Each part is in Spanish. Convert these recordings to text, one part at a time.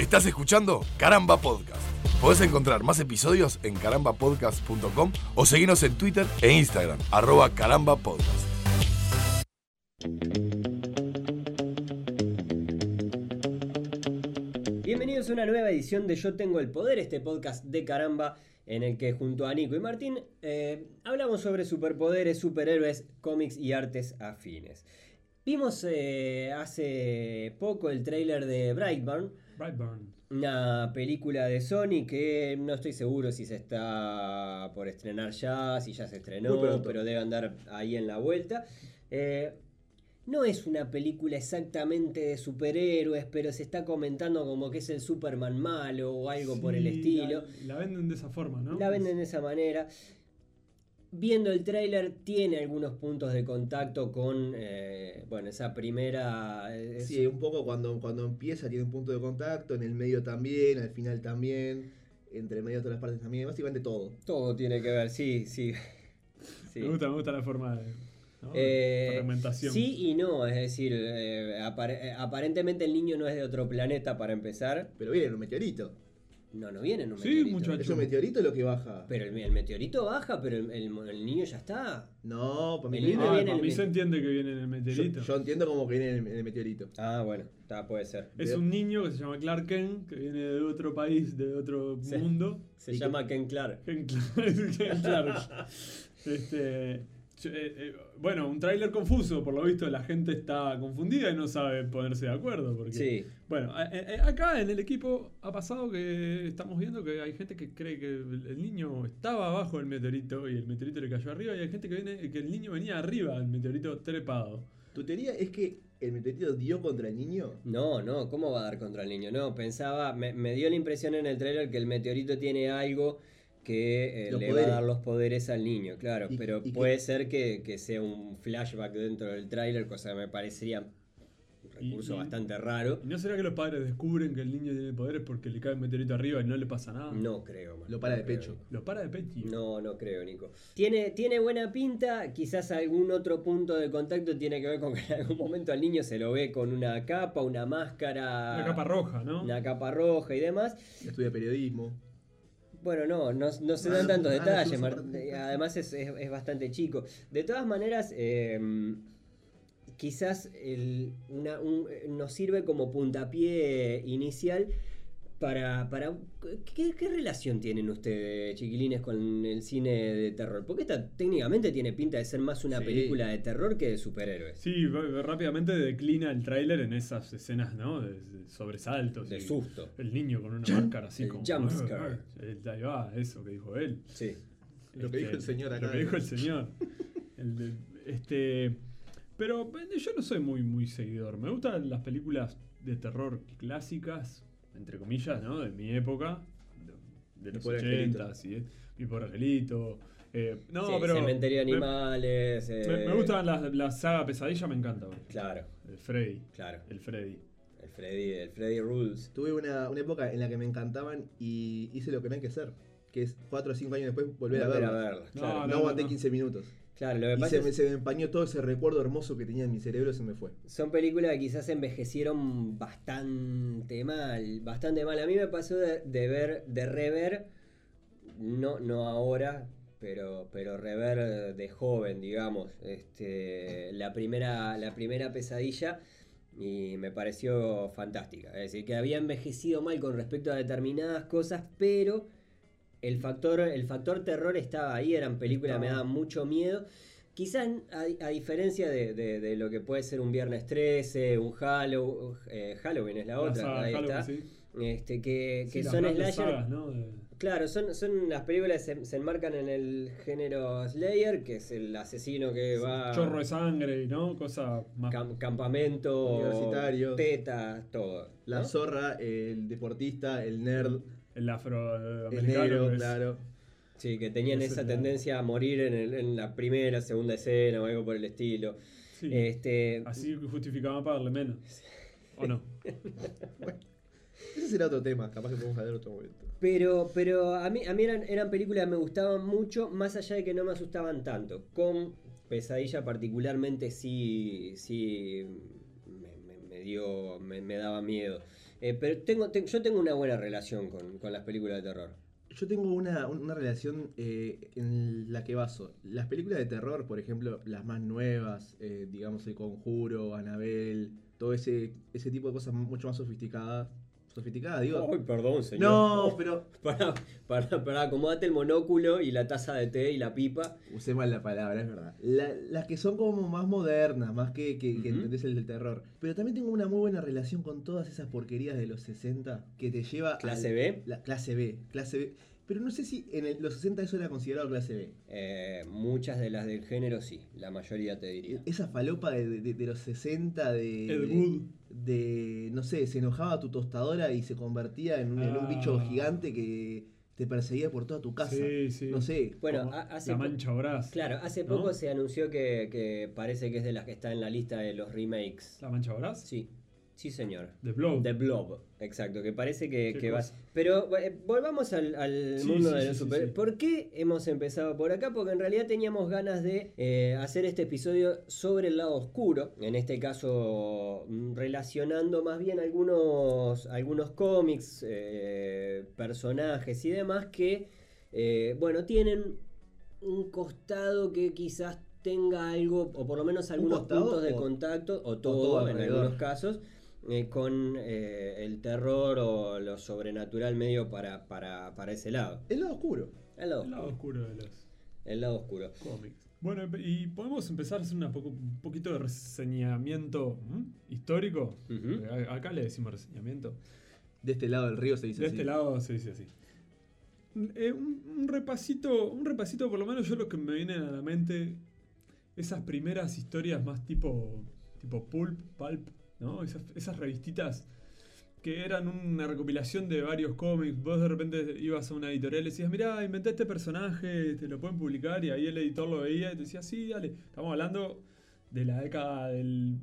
Estás escuchando Caramba Podcast. Podés encontrar más episodios en carambapodcast.com o seguirnos en Twitter e Instagram, arroba carambapodcast. Bienvenidos a una nueva edición de Yo Tengo el Poder, este podcast de caramba en el que junto a Nico y Martín eh, hablamos sobre superpoderes, superhéroes, cómics y artes afines. Vimos eh, hace poco el tráiler de Brightburn, Brightburn. una película de Sony que no estoy seguro si se está por estrenar ya, si ya se estrenó, pero debe andar ahí en la vuelta. Eh, no es una película exactamente de superhéroes, pero se está comentando como que es el Superman malo o algo por el estilo. La, la venden de esa forma, ¿no? La venden de esa manera. Viendo el tráiler tiene algunos puntos de contacto con, eh, bueno, esa primera... eh, Sí, un poco cuando, cuando empieza tiene un punto de contacto, en el medio también, al final también, entre medio de todas las partes también, básicamente todo. Todo tiene que ver, sí, sí. Sí. Me gusta, me gusta la forma de. ¿no? Eh, fragmentación. sí y no, es decir, eh, apar- eh, aparentemente el niño no es de otro planeta para empezar. Pero viene un meteorito. No, no viene en un Sí, meteorito. muchacho. Es un meteorito lo que baja. Pero el, el meteorito baja, pero el, el- el niño ya está. No, para mí El viene. niño Ah, viene para mí se entiende que viene en el yo, meteorito. yo entiendo como que viene en el, en el meteorito. Ah, bueno, está, puede ser. Es un niño que se llama Clark Kent, que viene de otro país, de otro mundo. Se ¿Y llama Ken Clark. Kent Clark. Kent Clark. Este, eh, eh, bueno, un tráiler confuso, por lo visto la gente está confundida y no sabe ponerse de acuerdo. Porque, Sí. Bueno, eh, eh, acá en el equipo ha pasado que estamos viendo que hay gente que cree que el el niño estaba abajo del meteorito y el meteorito le cayó arriba y hay gente que viene que el niño venía arriba del meteorito trepado. ¿Tu teoría es que el meteorito dio contra el niño? No, no, ¿cómo va a dar contra el niño? No, pensaba, me, me dio la impresión en el trailer que el meteorito tiene algo que eh, le poderes. va a dar los poderes al niño, claro, Y- pero y que- puede ser que, que sea un flashback dentro del trailer, cosa que me parecería un recurso Y- bastante raro. ¿Y no será que los padres descubren que el niño tiene poderes porque le cae el meteorito arriba y no le pasa nada? No creo, man, Lo para no de creo, pecho. Nico. Lo para de pecho. No, no creo, Nico. Tiene, tiene buena pinta, quizás algún otro punto de contacto tiene que ver con que en algún momento al niño se lo ve con una capa, una máscara. Una capa roja, ¿no? Una capa roja y demás. Estudia periodismo. Bueno, no, no, no se Ah, dan tantos ah, detalles, además es, es- es bastante chico. De todas maneras, eh, quizás el- una- un- nos sirve como puntapié inicial para... para ¿qué, qué relación tienen ustedes, chiquilines, con el cine de terror? Porque esta técnicamente tiene pinta de ser más una Sí. película de terror que de superhéroes. Sí, rápidamente declina el tráiler en esas escenas, ¿no? De, de sobresaltos. De y susto. El niño con una máscara así El como... jump scare. Eh, Ahí va, eso que dijo él. Sí. Lo que dijo el señor acá. Lo que dijo el señor. El de- este, pero eh, yo no soy muy, muy seguidor. Me gustan las películas de terror clásicas, entre comillas, ¿no? De mi época, de, de los pobre angelito. 80 y Mi pobre angelito. Eh, no, Sí, pero. Cementerio de Animales. Me, eh, me gustan las la saga Pesadilla, me encanta. Claro, El Freddy. claro. El Freddy. El Freddy, el Freddy Rules. Tuve una, una época en la que me encantaban y hice lo que no hay que hacer. Que es 4 o 5 años después volver, Volver a verlas. verlas, No, claro. No, no, aguanté no. 15 minutos. Claro, lo que Y pasa se es me, se me empañó todo ese recuerdo hermoso que tenía en mi cerebro, se me fue. son películas que quizás envejecieron bastante mal, bastante mal. A mí me pasó de, de ver, de rever, no, no ahora, pero, pero rever de joven, digamos, este, la primera, la primera pesadilla y me pareció fantástica. Es decir, que había envejecido mal con respecto a determinadas cosas, pero el factor, el factor terror estaba ahí, eran películas que me daban mucho miedo. Quizás a, a diferencia de, de- de lo que puede ser un Viernes 13, un Hallow- eh, Halloween es la La otra, saga ahí Halloween, está. sí. Este, que, Sí, que las son grandes slasher. sagas, ¿no? De- Claro, son, son las películas que se, se enmarcan en el género Slayer, que es el asesino que va. Chorro de sangre, ¿no? Cosa más. cam- campamento, Universitarios. tetas, todo. La ¿no? zorra, el deportista, el nerd, el afroamericano. el negro, que es- claro. Sí, que tenían Esa tendencia a morir en, el- en la primera, segunda escena o algo por el estilo. sí. Este, Así justificaban pagarle menos. ¿O no? Ese será otro tema, capaz que podemos hablar otro momento. Pero, pero a mí, a mí eran, eran películas que me gustaban mucho, más allá de que no me asustaban tanto. Con Pesadilla particularmente sí, sí me, me- me dio, me, me daba miedo. Eh, pero tengo, te- yo tengo una buena relación con, con las películas de terror. Yo tengo una, una relación eh, en la que baso. Las películas de terror, por ejemplo, las más nuevas, eh, digamos El Conjuro, Anabel, todo ese, ese tipo de cosas mucho más sofisticadas. Sofisticadas, digo. Ay, perdón, señor. no, pero Para, para, para, acomodate el monóculo y la taza de té y la pipa. Usé mal la palabra, es verdad. La- las que son como más modernas, más que, que, que entendés el del terror. Pero también tengo una muy buena relación con todas esas porquerías de los 60 que te lleva ¿Clase al- B? La clase B, clase B. Pero no sé si en el- los 60 eso era considerado clase B. Eh, muchas de las del género sí, la mayoría te diría. Esa falopa de, de- de los 60 de, Ed de. De, no sé, se enojaba tu tostadora y se convertía en un, en un Ah. bicho gigante que te perseguía por toda tu casa. Sí, sí. No sé. Bueno, hace La mancha Brás. Claro, hace ¿no? poco se anunció que, que parece que es de las que está en la lista de los remakes. La mancha Brás. Sí, sí señor. The Blob. The Blob, exacto, que parece que, que va... cosa. Pero eh, volvamos al, al Sí, mundo sí, de los sí, super... sí. ¿Por qué hemos empezado por acá? Porque en realidad teníamos ganas de eh, hacer este episodio sobre el lado oscuro, en este caso mm, relacionando más bien algunos, algunos cómics, eh, personajes y demás que, eh, bueno, tienen un costado que quizás tenga algo, o por lo menos algunos costado puntos de o- contacto, o todo todo, en algunos casos, eh, con eh, el terror o lo sobrenatural medio para, para, para ese lado. El lado oscuro. El lado, El lado oscuro. oscuro de los El lado oscuro. cómics. Bueno, y podemos empezar a hacer una poco- un poquito de reseñamiento ¿m? histórico. A- Acá le decimos reseñamiento. De este lado del río se dice De así. este lado se dice así. Eh, un, un repasito, un repasito, por lo menos yo lo que me viene a la mente, esas primeras historias más tipo, tipo pulp, pulp, ¿no? Esas, esas revistitas que eran una recopilación de varios cómics. Vos de repente ibas a una editorial y decías, mirá, inventé este personaje, te lo pueden publicar, y ahí el editor lo veía y te decía, sí, dale. Estamos hablando de la década del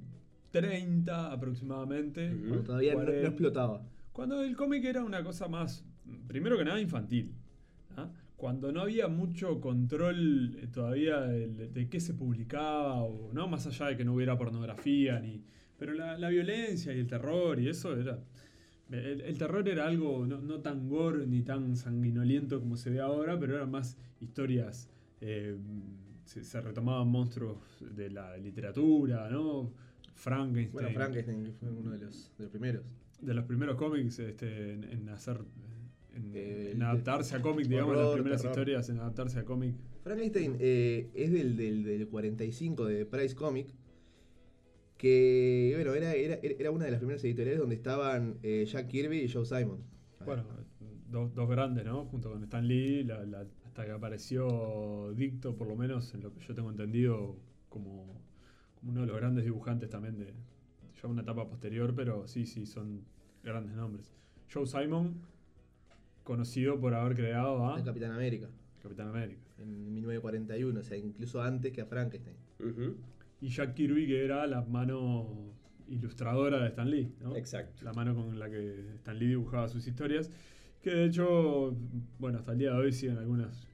30 aproximadamente. Cuando todavía no, no 40. explotaba. Cuando el cómic era una cosa más, primero que nada, infantil. ¿ah? Cuando no había mucho control eh, todavía del- de, qué se publicaba, o no más allá de que no hubiera pornografía, ni. Pero la, la violencia y el terror y eso era. El, el terror era algo no, no tan gore ni tan sanguinoliento como se ve ahora, pero eran más historias. eh, se, se retomaban monstruos de la literatura, ¿no? Frankenstein. Bueno, Frankenstein fue uno de los, de los primeros. de los primeros cómics este, en, en hacer en, Eh, en adaptarse a cómic digamos las horror, primeras terror. historias en adaptarse a cómic Frankenstein eh, es del, del, del 45 de Price Comic. Que, bueno, era, era, era una de las primeras editoriales donde estaban eh, Jack Kirby y Joe Simon. bueno dos, dos grandes no junto con Stan Lee la- la- hasta que apareció Dicto por lo menos en lo que yo tengo entendido como, como uno de los grandes dibujantes también de ya una etapa posterior pero sí sí son grandes nombres Joe Simon conocido por haber creado a El Capitán América. Capitán América En 1941, o sea, incluso antes que a Frankenstein. Ujú. Y Jack Kirby que era la mano ilustradora de Stan Lee ¿no? Exacto. la mano con la que Stan Lee dibujaba sus historias, que de hecho, bueno, hasta el día de hoy siguen algunas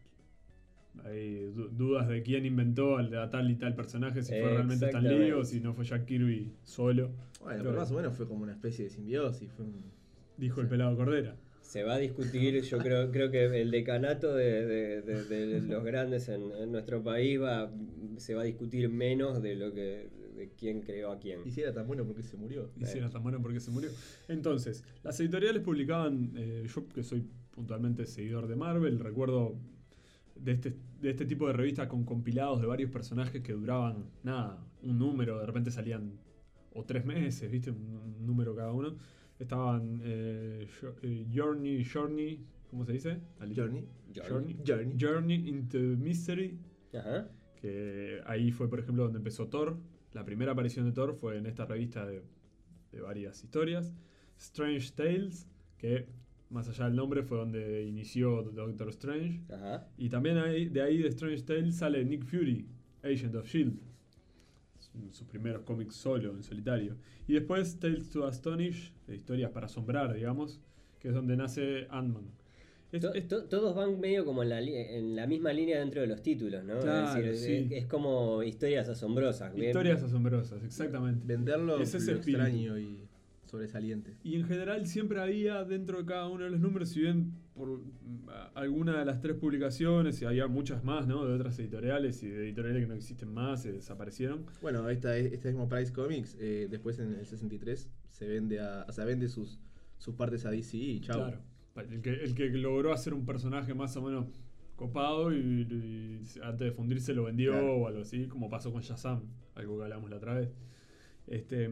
hay du- dudas de quién inventó al a tal y tal personaje, si fue realmente Stan Lee o si no fue Jack Kirby solo, Bueno, Pero- pero más o menos fue como una especie de simbiosis. Fue un- dijo el pelado Cordera. Se va a discutir, yo creo, creo que el decanato de, de- de- de los grandes en, en nuestro país va, se va a discutir menos de lo que de quién creó a quién. Y si era tan bueno porque se murió. Y si era tan bueno porque se murió. Entonces, las editoriales publicaban, eh, yo que soy puntualmente seguidor de Marvel, recuerdo de este, de este tipo de revistas con compilados de varios personajes que duraban, nada, un número, de repente salían o tres meses, ¿viste? Un, un número cada uno. Estaban eh, eh, Journey, Journey, ¿cómo se dice? Journey. Journey. Journey. Journey into Mystery, Ajá. que ahí fue, por ejemplo, donde empezó Thor. La primera aparición de Thor fue en esta revista de, de varias historias. Strange Tales, que más allá del nombre fue donde inició Doctor Strange. Ajá. Y también ahí- de ahí de Strange Tales sale Nick Fury, Agent of Shield. Sus primeros cómics solo, en solitario. Y después Tales to Astonish, de historias para asombrar, digamos, que es donde nace Ant-Man. To- to- todos van medio como en la, en la misma línea dentro de los títulos, ¿no? Claro, es, decir, sí. es, es como historias asombrosas. bien- historias asombrosas, exactamente. Venderlo Ese es lo extraño y sobresaliente. Y en general siempre había dentro de cada uno de los números, si bien por mm, alguna de las tres publicaciones, y había muchas más, ¿no? De otras editoriales y de editoriales que no existen más, se desaparecieron. Bueno, esta, este mismo Price Comics, eh, después en el 63, se vende a, o sea, vende sus, sus partes a DC y chao. Claro. El que, el que logró hacer un personaje más o menos copado y, y antes de fundirse lo vendió Claro. o algo así, como pasó con Shazam, algo que hablamos la otra vez. Este,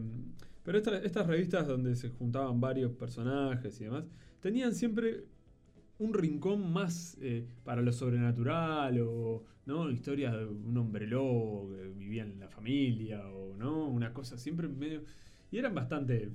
pero esta- estas revistas donde se juntaban varios personajes y demás, tenían siempre un rincón más eh, para lo sobrenatural o no historias de un hombre lobo que vivía en la familia o no una cosa siempre medio y eran bastante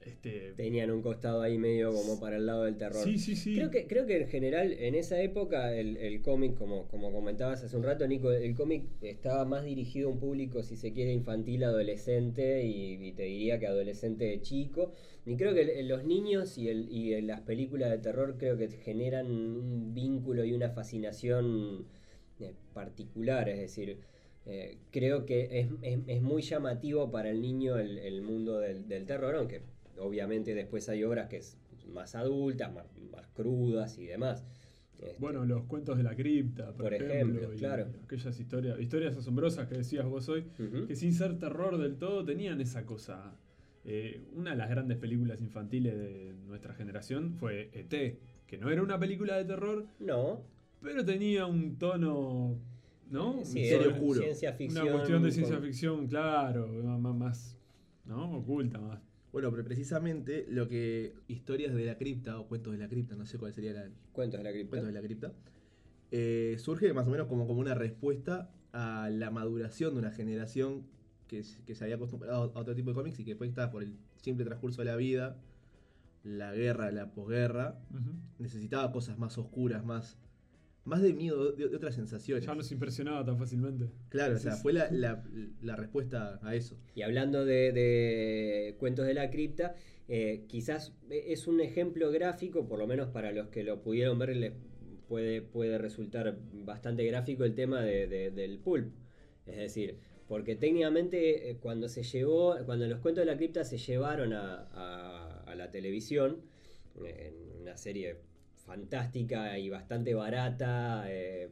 este Tenían un costado ahí medio como para el lado del terror. sí sí sí Creo que, creo que en general, en esa época, el, el cómic, como, como comentabas hace un rato, Nico, el cómic estaba más dirigido a un público, si se quiere, infantil, adolescente, y, y te diría que adolescente chico. Y creo que los niños y, el, y las películas de terror creo que generan un vínculo y una fascinación eh, particular, es decir, eh, creo que es, es- es muy llamativo para el niño el, el mundo del, del terror, aunque obviamente después hay obras que es más adultas, más, más crudas y demás. Este, bueno los cuentos de la cripta por, Por ejemplo, ejemplo, y claro. aquellas historias historias asombrosas que decías vos hoy que sin ser terror del todo tenían esa cosa Eh, una de las grandes películas infantiles de nuestra generación fue ET que no era una película de terror No, pero tenía un tono ¿no? sí, oscuro. ciencia ficción. Una cuestión de con- ciencia ficción, claro, más, ¿no? Oculta más. Bueno, pero precisamente lo que historias de la cripta o cuentos de la cripta, no sé cuál sería la Cuentos de la cripta. cuentos de la cripta, eh, surge más o menos como, como una respuesta a la maduración de una generación que, que se había acostumbrado a otro tipo de cómics y que después está por el simple transcurso de la vida, la guerra, la posguerra, necesitaba cosas más oscuras, más, más de miedo, de, de otras sensaciones. Ya no se impresionaba tan fácilmente. Claro, o sea, fue la, la- la respuesta a eso. Y hablando de, de cuentos de la cripta, eh, quizás es un ejemplo gráfico, por lo menos para los que lo pudieron ver, les puede, puede resultar bastante gráfico el tema de- de- del pulp. Es decir, porque técnicamente eh, cuando se llevó, cuando los cuentos de la cripta se llevaron a, a- a la televisión, eh, en una serie fantástica y bastante barata, eh,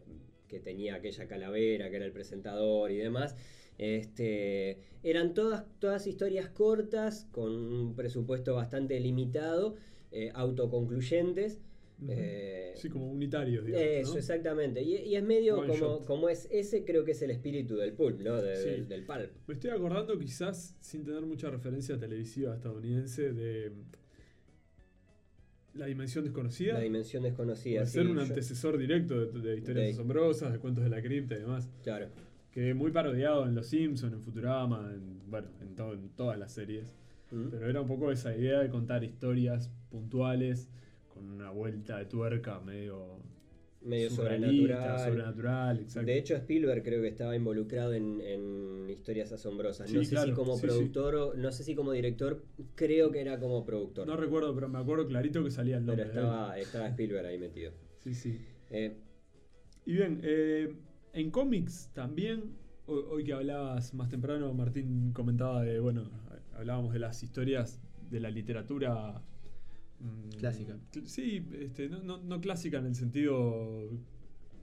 que tenía aquella calavera, que era el presentador y demás. Este, eran todas, todas historias cortas, con un presupuesto bastante limitado, eh, autoconcluyentes. Eh, Sí, como unitarios, digamos. eso, ¿no? exactamente. Y, y es medio One como, shot. como es ese, creo que es el espíritu del pulp, ¿no? De- Sí. del, del pulp. Me estoy acordando, quizás sin tener mucha referencia televisiva estadounidense, de La Dimensión Desconocida. La dimensión desconocida. Puede sí, ser un yo- antecesor directo de, de historias asombrosas, de cuentos de la cripta y demás. Claro. Que muy parodiado en Los Simpsons, en Futurama, en, bueno, en, to- en todas las series. Pero era un poco esa idea de contar historias puntuales con una vuelta de tuerca medio, Medio sobrenatural. sobrenatural, exacto. De hecho, Spielberg creo que estaba involucrado en, en historias asombrosas. no Sí, sé claro, si como sí, sí. productor o no sé si como director, creo que era como productor. no recuerdo, pero me acuerdo clarito que salía el pero nombre. de él. estaba, estaba Spielberg ahí metido. Sí, sí. Eh, Y bien, eh, en cómics también, hoy, hoy que hablabas más temprano, Martín comentaba de, bueno, hablábamos de las historias de la literatura Clásica. cl- Sí, este, no, no- no clásica en el sentido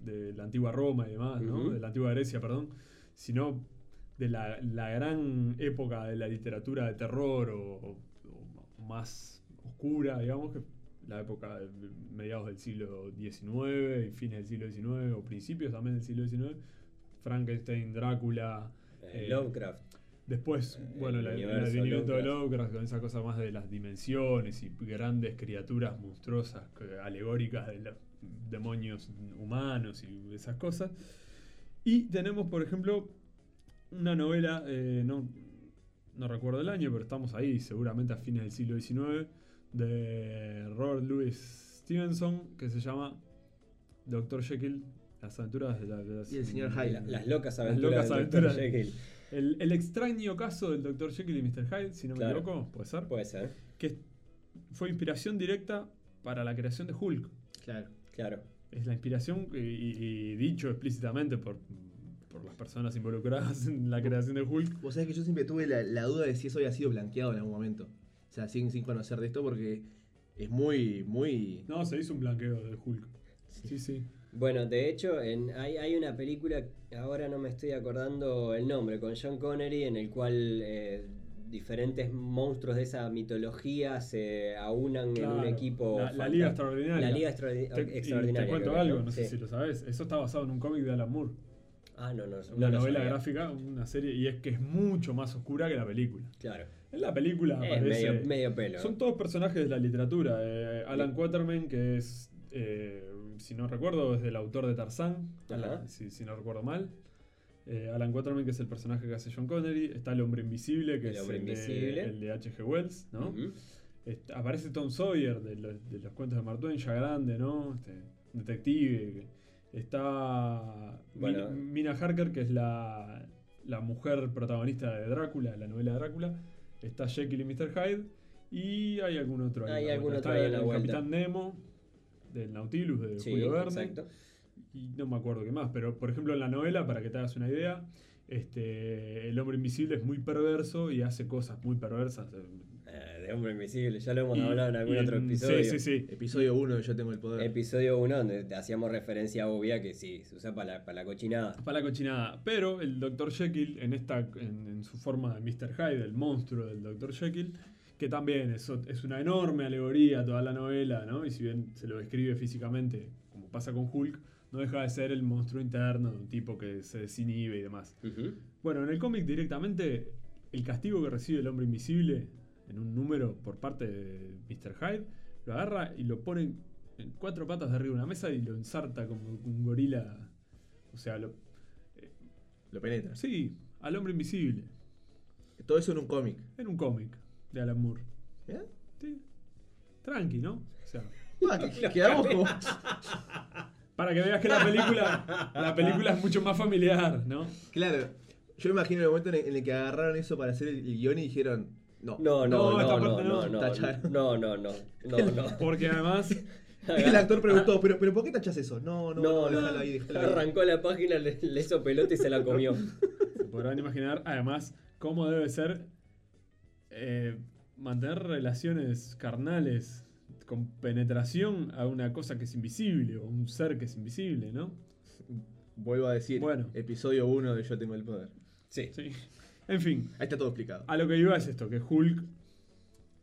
de la antigua Roma y demás, ¿no? De la antigua Grecia, perdón, sino de la, la gran época de la literatura de terror o, o- o más oscura, digamos, que la época de mediados del siglo XIX y fines del siglo XIX o principios también del siglo XIX, Frankenstein, Drácula, eh, Eh, Lovecraft. Después, Eh, bueno, el la- el universo advenimiento de Lovecraft. Con esa cosa más de las dimensiones y grandes criaturas monstruosas, que- alegóricas de los demonios humanos y esas cosas. Y tenemos, por ejemplo, una novela, eh, no, no recuerdo el año, pero estamos ahí, seguramente a fines del siglo XIX, de Robert Louis Stevenson, que se llama Dr. Jekyll, las aventuras de, la- de las- Y el señor de Hyde. La- las locas Las aventuras locas aventuras. Jekyll. El, el extraño caso del Dr. Jekyll y Mr. Hyde, si no me equivoco, puede ser. Puede ser, Que fue inspiración directa para la creación de Hulk. Claro. claro. Es la inspiración y, y- y dicho explícitamente por, por las personas involucradas en la creación de Hulk. Vos sabés que yo siempre tuve la, la duda de si eso había sido blanqueado en algún momento. O sea, sin, sin conocer de esto porque es muy, muy... No, se hizo un blanqueo de Hulk. Sí, sí. Bueno, de hecho, en, hay, hay una película, ahora no me estoy acordando el nombre, con John Connery, en el cual eh, diferentes monstruos de esa mitología se aunan en un equipo. La, Liga Extraordinaria. La Liga Extraordi- Te- Extraordinaria. Te cuento algo, no sé sí. si lo sabes. Eso está basado en un cómic de Alan Moore. Ah, no, no. Una novela gráfica, una serie, y es que es mucho más oscura que la película. Claro. En la película Es aparece. medio, medio pelo. Son todos personajes de la literatura. Eh, Alan Quatermain, que es, eh, si no recuerdo, es el autor de Tarzán, si, si no recuerdo mal. Eh, Alan Quatermain, que es el personaje que hace John Connery. Está el hombre invisible, que El es el. De, el de H.G. Wells, aparece Tom Sawyer de los, de los cuentos de Mark Twain, ya grande, ¿no? Este, detective. Está Bueno. Mina, Harker, que es la, la mujer protagonista de Drácula, de la novela Drácula. Está Jekyll y Mr. Hyde. Y hay algún otro ahí. Hay algún otro ahí en la el vuelta. Capitán Nemo, del Nautilus, de Sí, Julio Verne. exacto. Y no me acuerdo qué más, pero por ejemplo en la novela, para que te hagas una idea, este, el hombre invisible es muy perverso y hace cosas muy perversas. Eh, de Hombre Invisible, ya lo hemos Y- hablado en algún otro en- episodio. Sí, sí, sí. Episodio 1 Yo tengo el poder. Episodio 1, donde te hacíamos referencia obvia que sí, se usa para la, para la cochinada. Para la cochinada. Pero el Dr. Jekyll, en esta en, en su forma de Mr. Hyde, el monstruo del Dr. Jekyll, que también es, es una enorme alegoría toda la novela, ¿no? Y si bien se lo describe físicamente, como pasa con Hulk, no deja de ser el monstruo interno de un tipo que se desinhibe y demás. Bueno, en el cómic directamente, el castigo que recibe el hombre invisible en un número por parte de Mr. Hyde, lo agarra y lo pone en cuatro patas de arriba de una mesa y lo ensarta como un gorila. O sea, lo, Lo penetra. sí, al hombre invisible. Todo eso en un cómic. En un cómic de Alan Moore. ¿Mirá? Sí. Tranqui, ¿no? O sea, Ah, que- que hago como- para que veas que la película, la película es mucho más familiar, ¿no? Claro. Yo me imagino el momento en el, en el que agarraron eso para hacer el, el guion y dijeron, no. No, No, no, no, no, no, no. no, Tacharon. no, no, no, no, no. Porque además, El actor preguntó, ¿pero, pero por qué tachas eso? No, no, No, no, no, déjalo ahí, déjalo ahí. arrancó la página, le, le hizo pelota y se la comió. se podrán imaginar además cómo debe ser eh, mantener relaciones carnales con penetración a una cosa que es invisible o un ser que es invisible, ¿no? Vuelvo a decir, Bueno. episodio 1 de Yo tengo el poder. Sí. Sí. En fin, Ahí está todo explicado. a lo que iba es esto, que Hulk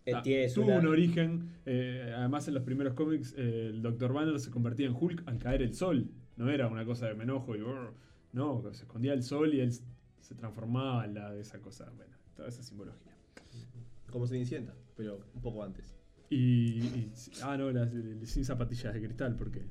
Eh, ah, tuvo un origen, eh, además en los primeros cómics eh, el Dr. Banner se convertía en Hulk al caer el sol, no era una cosa de me enojo y brr, no, se escondía el sol y él se transformaba en la de esa cosa, bueno, toda esa simbología. Como Cenicienta, pero un poco antes. Y, y- ah, no, las- sin zapatillas de cristal, porque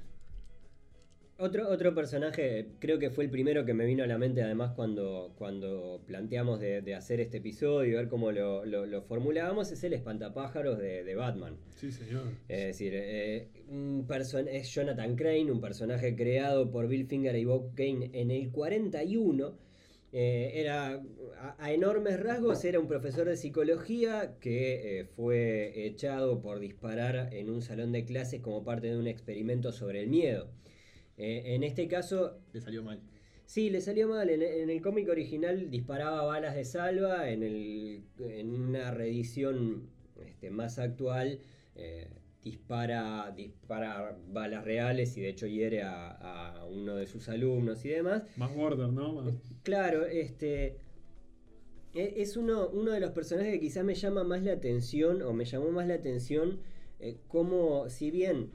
Otro, otro personaje, creo que fue el primero que me vino a la mente además cuando, cuando planteamos de, de hacer este episodio y ver cómo lo, lo- lo formulábamos, es el espantapájaros de, de Batman. sí, señor. Es decir, eh, un person- es Jonathan Crane, un personaje creado por Bill Finger y Bob Kane en el 41. Eh, era, a, a enormes rasgos, era un profesor de psicología que eh, fue echado por disparar en un salón de clases como parte de un experimento sobre el miedo. Eh, en este caso, Le salió mal. Sí, le salió mal. En, en el cómic original disparaba balas de salva. En, el, en una reedición este, más actual dispara, dispara balas reales y de hecho hiere a, a uno de sus alumnos y demás. Más border, ¿no? Más- Claro, este. e- Es uno, uno de los personajes que quizás me llama más la atención, o me llamó más la atención, eh, como si bien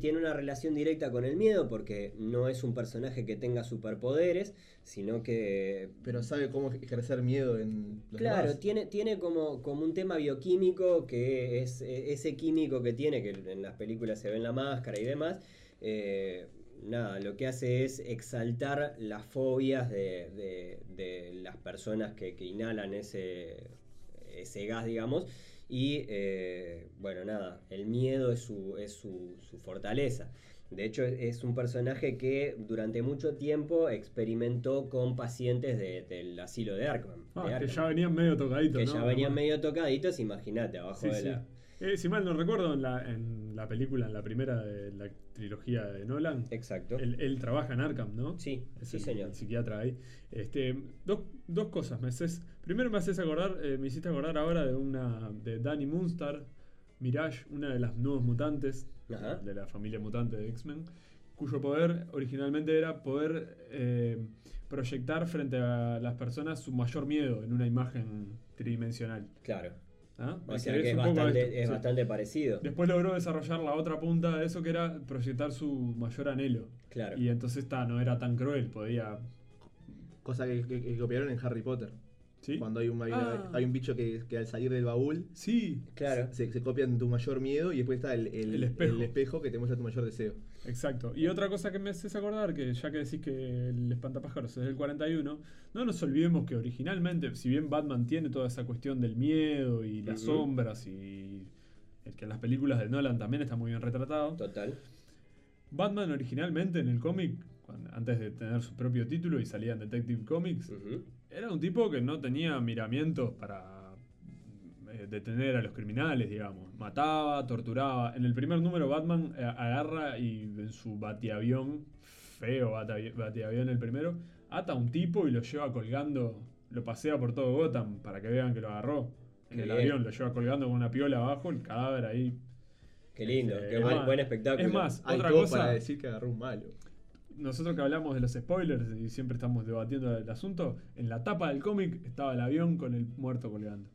tiene una relación directa con el miedo, porque no es un personaje que tenga superpoderes, sino que Pero sabe cómo ejercer miedo en los Claro, demás. tiene, tiene como, como un tema bioquímico que es eh, ese químico que tiene, que en las películas se ve en la máscara y demás. eh, nada, lo que hace es exaltar las fobias de, de- de las personas que, que inhalan ese, ese gas, digamos. Y eh, bueno, nada, el miedo es su, es su, su fortaleza. De hecho, es un personaje que durante mucho tiempo experimentó con pacientes de- del asilo de Arkham. Ah, de que ya venían medio tocaditos, que ¿no? ya venían medio tocaditos, imagínate, abajo Sí, de sí. Eh, si mal no recuerdo, en la, en la película, en la primera de la trilogía de Nolan, Exacto. él, él trabaja en Arkham, ¿no? Sí, Es sí, el, señor. el psiquiatra ahí. Este, dos, dos cosas me haces. Primero me haces acordar, eh, me hiciste acordar ahora de una de Danny Moonstar, Mirage, una de las nuevos mutantes Ajá. de la familia mutante de X-Men, cuyo poder originalmente era poder eh, proyectar frente a las personas su mayor miedo en una imagen tridimensional. Claro. ¿Ah? O sea que es, bastante, esto, es sí. bastante parecido. Después logró desarrollar la otra punta de eso que era proyectar su mayor anhelo. Claro. Y entonces está, no era tan cruel, podía. Cosa que, que- que copiaron en Harry Potter. ¿Sí? Cuando hay un, hay, Ah. hay un bicho que, que al salir del baúl Sí, Claro. se, se copian tu mayor miedo y después está el, el- El espejo. el espejo que te muestra tu mayor deseo. Exacto. Y otra cosa que me haces acordar, que ya que decís que el espantapájaros es del 41, no nos olvidemos que originalmente, si bien Batman tiene toda esa cuestión del miedo y las sombras y el que en las películas de Nolan también está muy bien retratado, Total. Batman originalmente en el cómic, antes de tener su propio título y salía en Detective Comics. Era un tipo que no tenía miramientos para detener a los criminales, digamos. Mataba, torturaba. En el primer número Batman eh, agarra y en su batiavión, feo batiavión el primero, ata a un tipo y lo lleva colgando, lo pasea por todo Gotham para que vean que lo agarró. En Qué el bien. avión lo lleva colgando con una piola abajo, el cadáver ahí. Qué lindo. Eh, qué es buen, más- buen espectáculo. Es más, Hay otra todo cosa. para decir que agarró un malo. nosotros que hablamos de los spoilers y siempre estamos debatiendo el asunto, en la tapa del cómic estaba el avión con el muerto colgando.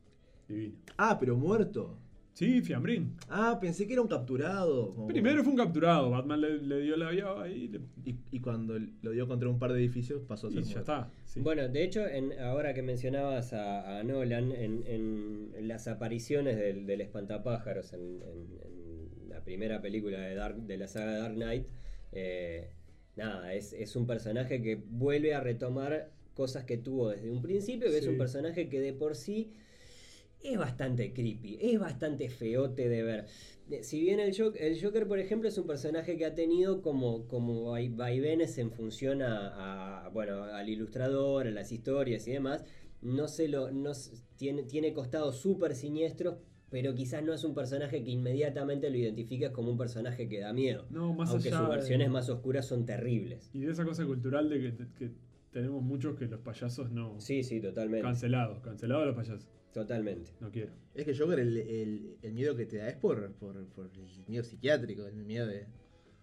Divino. Ah, pero muerto. Sí, Fiambrín. Ah, pensé que era un capturado. como- Primero fue un capturado, Batman le, le dio la vía ahí y, le- Y, y cuando lo dio contra un par de edificios pasó a y ser ya muerto. está. sí. Bueno, de hecho, en, ahora que mencionabas a, a Nolan, en, en las apariciones del, del espantapájaros en, en- en la primera película de, Dark, de la saga Dark Knight, eh, nada, es, es un personaje que vuelve a retomar cosas que tuvo desde un principio, que es un personaje que de por sí es bastante creepy, es bastante feote de ver. Eh, Si bien el Joker, el Joker, por ejemplo, es un personaje que ha tenido como, como vai- vaivenes en función a, a, bueno, al ilustrador, a las historias y demás, no se lo, no tiene, tiene costados súper siniestros, pero quizás no es un personaje que inmediatamente lo identifiques como un personaje que da miedo. no, más aunque allá sus de- versiones más oscuras son terribles. Y de esa cosa cultural de que, que tenemos muchos que los payasos no... Sí, sí, totalmente. Cancelados, cancelados los payasos. Totalmente. No quiero. Es que Joker, el, el- el miedo que te da es por, por, por el miedo psiquiátrico, el miedo de.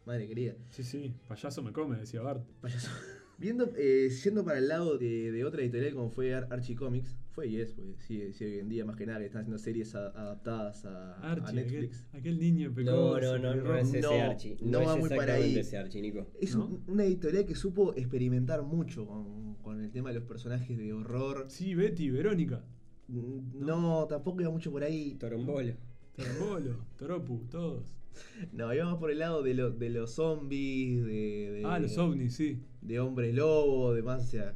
Madre querida. Sí, sí, payaso me come, decía Bart. Payaso. Viendo, eh, yendo para el lado de, de otra editorial como fue Ar- Archie Comics, fue y es, porque sigue, sigue hoy en día más que nada que están haciendo series a- adaptadas a, a Archie, aquel, Netflix. aquel niño No, pecoso, no, no, no pelirrojo. es ese No, Archie. no es va muy para exactamente ahí. ese Archie, Nico. Es ¿No? un- una editorial que supo experimentar mucho con, con el tema de los personajes de horror. Sí, Betty, Verónica, No, tampoco iba mucho por ahí. Torombolo. Torombolo, Toropu, todos. No, íbamos por el lado de, lo- de los zombies, de, de, Ah, los ovnis, sí. de hombres lobo, de más, o sea,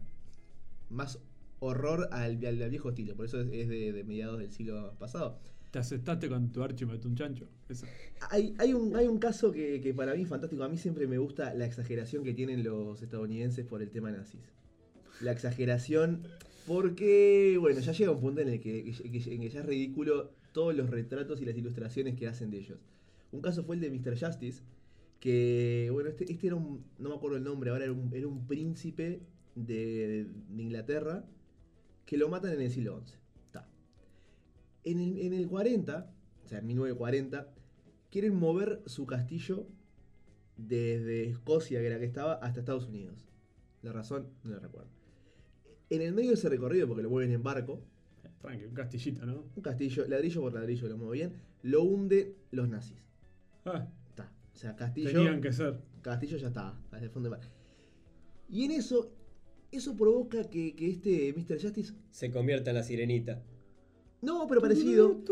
más horror al, al- al viejo estilo. Por eso es, es de, de mediados del siglo pasado. Te aceptaste con tu Archie mató un chancho. Eso. Hay, hay, un, hay un caso que, que para mí es fantástico. A mí siempre me gusta la exageración que tienen los estadounidenses por el tema nazis. La exageración, porque, bueno, ya llega un punto en el que, en que ya es ridículo todos los retratos y las ilustraciones que hacen de ellos. Un caso fue el de Mr. Justice, que, bueno, este, este era un, no me acuerdo el nombre, ahora era un, era un príncipe de, Inglaterra que lo matan en el siglo XI. Está. En el, en el 40, o sea, en 1940, quieren mover su castillo desde Escocia, que era que estaba, hasta Estados Unidos. La razón, no la recuerdo. En el medio de ese recorrido, porque lo mueven en barco, Tranqui, un castillito, ¿no? un castillo, ladrillo por ladrillo, lo mueven bien, lo hunden los nazis. Ah, Está. O sea, castillo. tenían que ser. Castillo ya está, hacia el fondo del mar. Y en eso, eso provoca que, que este Mr. Justice, Se convierte en la sirenita. no, pero parecido,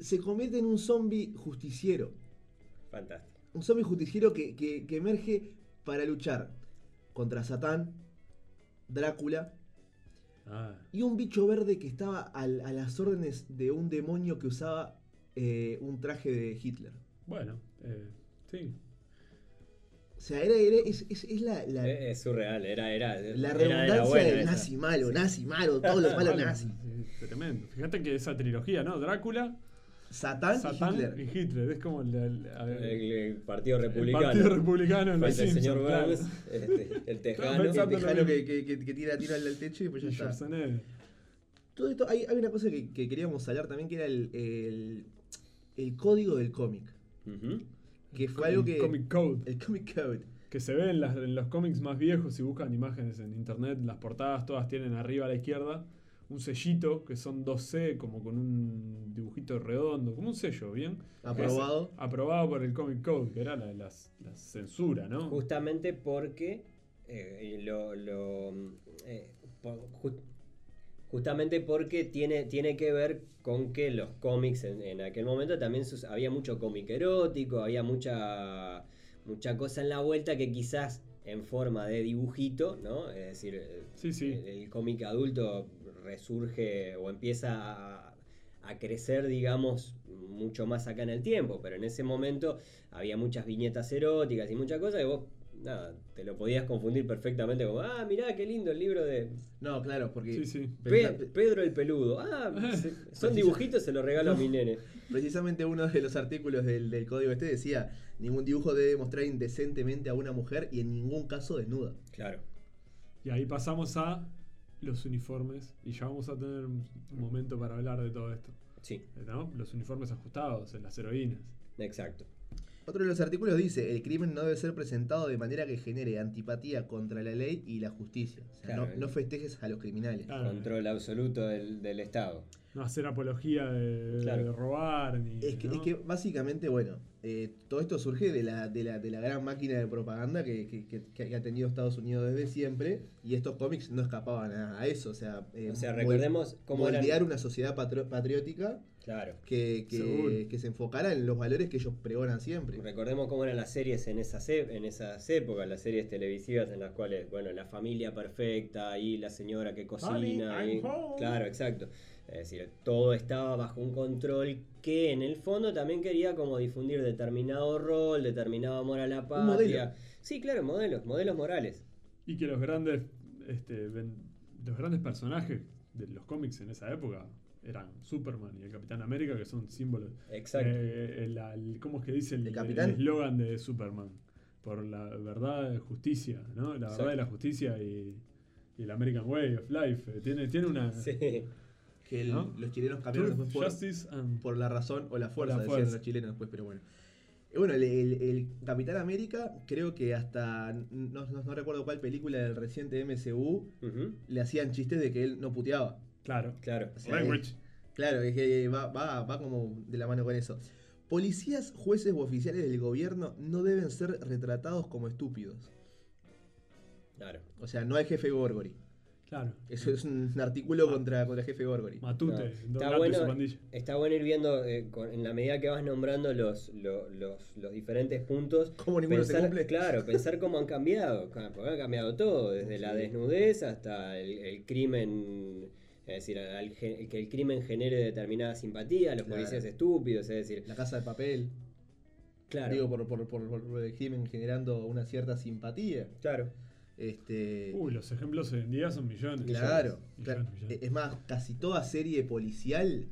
se convierte en un zombie justiciero. Fantástico. Un zombie justiciero que, que- que emerge para luchar contra Satán, Drácula Ah, y un bicho verde que estaba al- a las órdenes de un demonio que usaba eh, un traje de Hitler. bueno, eh, sí. O sea, era, era- es, es- es la, la- Es, surreal, era, era, la redundancia del esa. nazi malo, nazi malo, todos los malos sí, Tremendo. Fíjate que esa trilogía, ¿no? Drácula, Satán, Satán y Hitler. y Hitler. Es como el, el- el- El, el Partido el Republicano. Partido Republicano en el señor claro. Burns, este, el tejano. El tejano que, que, que- que tira tiro al techo y después ya Y está. Todo esto, hay, hay una cosa que, que queríamos hablar también que era el, el, el código del cómic. Que fue algo El que. Comic Code. El Comic Code. Que se ve en, las- en los cómics más viejos, si buscan imágenes en internet, las portadas todas tienen arriba a la izquierda un sellito, que son 2C, como con un dibujito redondo, como un sello, ¿bien? Aprobado. Es aprobado por el Comic Code, que era la, las- la censura, ¿no? Justamente porque eh, lo, lo, eh, por- justamente porque tiene, tiene que ver con que los cómics en, en aquel momento también sus- había mucho cómic erótico, había mucha mucha cosa en la vuelta que quizás en forma de dibujito, ¿no? Es decir, Sí, sí. el, el cómic adulto resurge o empieza a, a crecer, digamos, mucho más acá en el tiempo, pero en ese momento había muchas viñetas eróticas y muchas cosas que vos, nada, te lo podías confundir perfectamente como, ah, mirá qué lindo el libro de No, claro, porque. Sí, sí. Pe- Precisa- Pedro el Peludo. Ah, se- son dibujitos, se los regalo a mi nene. Precisamente uno de los artículos del, del código este decía: ningún dibujo debe mostrar indecentemente a una mujer y en ningún caso desnuda. Claro. Y ahí pasamos a los uniformes, y ya vamos a tener un momento para hablar de todo esto, Sí, ¿no? Los uniformes ajustados, en las heroínas. exacto. Otro de los artículos dice: el crimen no debe ser presentado de manera que genere antipatía contra la ley y la justicia. O sea, Claro. no, no festejes a los criminales. Claro. Control absoluto del, del Estado. No hacer apología de, robar, ni. Es que, ¿no? es que básicamente, bueno, eh, todo esto surge de la, de, la, de la gran máquina de propaganda que, que- que- que ha tenido Estados Unidos desde siempre y estos cómics no escapaban a, a eso. O sea, eh, O sea, recordemos cómo eran- moldear una sociedad patro- patriótica Claro. que, que, que se enfocara en los valores que ellos pregonan siempre. Recordemos cómo eran las series en esas, e- en esas épocas, las series televisivas en las cuales, bueno, la familia perfecta y la señora que cocina. Honey, y- I'm home. claro, exacto. Es decir, todo estaba bajo un control que en el fondo también quería como difundir determinado rol, determinado amor a la patria. modelo. Sí, claro, modelos, modelos morales. Y que los grandes, este, ven- los grandes personajes de los cómics en esa época eran Superman y el Capitán América, que son símbolos. Exacto. Eh, el- el- ¿Cómo es que dice el ¿El Capitán? el eslogan de Superman? Por la verdad, justicia, ¿no? La Exacto. verdad y la justicia y, y el American Way of Life. Eh, Tiene, tiene una. Sí. Que el- ¿No? los chilenos cambiaron Truth, después por, Justice and- por la razón o la fuerza, la decían los chilenos después, pero bueno. Eh, Bueno, el, el- el Capitán América, creo que hasta, no, no- no recuerdo cuál película del reciente MCU, le hacían chistes de que él no puteaba. Claro. Claro. O sea, Language. Claro, es que va, va, va como de la mano con eso. Policías, jueces u oficiales del gobierno no deben ser retratados como estúpidos. Claro. O sea, no hay jefe Gorgory. Claro. Eso es un artículo contra, contra el jefe Gorgory. Matute, No, Está bueno, pandilla. está bueno ir viendo eh, con- en la medida que vas nombrando los, lo- los, los diferentes puntos. ¿Cómo ninguno se pensar, cumple? Claro, pensar cómo han cambiado. ca- Porque han cambiado todo, desde la desnudez hasta el, el crimen. Es decir, al que el crimen genere determinada simpatía, los Claro. policías estúpidos, es decir, La casa de papel. claro. Digo, por, por, por, por el crimen generando una cierta simpatía. claro. Este, Uy, los ejemplos hoy en día son millones. claro. Millones, claro. millones. Es más, casi toda serie policial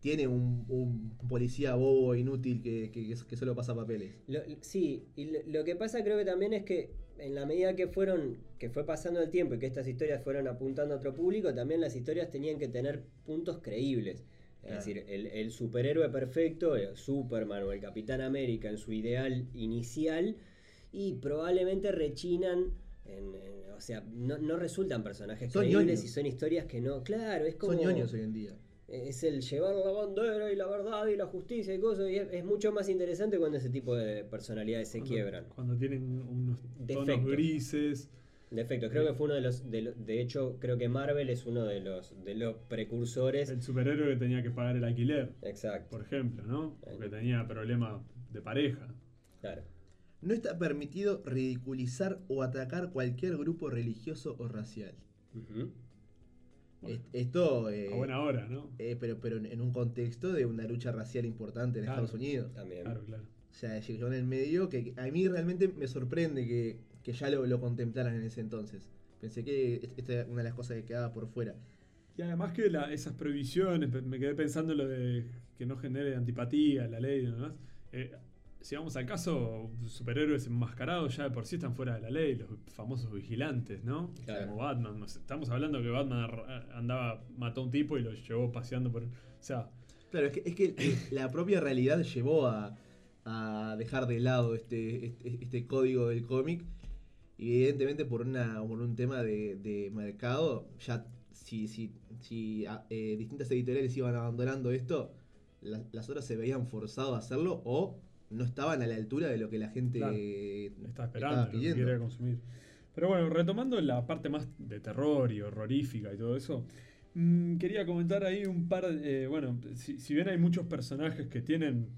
tiene un, un policía bobo inútil que, que, que solo pasa papeles. Lo- sí, y lo, lo que pasa creo que también es que en la medida que fueron, que fue pasando el tiempo y que estas historias fueron apuntando a otro público, también las historias tenían que tener puntos creíbles. Es Claro. decir, el, el superhéroe perfecto, el Superman o el Capitán América en su ideal inicial, y probablemente rechinan, en, en- o sea, no, no resultan personajes Son creíbles y son historias que no, claro, es como... Son ñoños hoy en día. Es el llevar la bandera y la verdad y la justicia y cosas. Y es, es mucho más interesante cuando ese tipo de personalidades se Cuando- quiebran. Cuando tienen unos tonos Defectos. grises. Defecto, creo que fue uno de los. De, lo- de hecho, creo que Marvel es uno de los, de los precursores. El superhéroe que tenía que pagar el alquiler, Exacto, por ejemplo, ¿no? Porque tenía problema de pareja. claro. No está permitido ridiculizar o atacar cualquier grupo religioso o racial. Bueno, Esto, eh, a buena hora, ¿no? eh, pero, pero en- un contexto de una lucha racial importante en Claro. Estados Unidos. También. Claro, claro. O sea, llegó en el medio que a mí realmente me sorprende que, que ya lo, lo contemplaran en ese entonces. Pensé que est- esta era una de las cosas que quedaba por fuera. Y además que la- esas prohibiciones, me quedé pensando en lo de que no genere antipatía, la ley y demás. Eh, si vamos al caso, superhéroes enmascarados ya de por sí están fuera de la ley, los famosos vigilantes, ¿no? Claro. Como Batman. estamos hablando que Batman ar- andaba, mató a un tipo y lo llevó paseando por. O sea, Claro, es que, es que eh, la propia realidad llevó a, a dejar de lado este, este, este código del cómic. Y evidentemente por, una, por un tema de, de mercado, ya si, si, si a- eh, distintas editoriales iban abandonando esto, la- las otras se veían forzados a hacerlo o no estaban a la altura de lo que la gente Claro. está esperando, lo que pidiendo. consumir. Pero bueno, retomando la parte más de terror y horrorífica y todo eso, mm, quería comentar ahí un par eh, bueno, si, si bien hay muchos personajes que tienen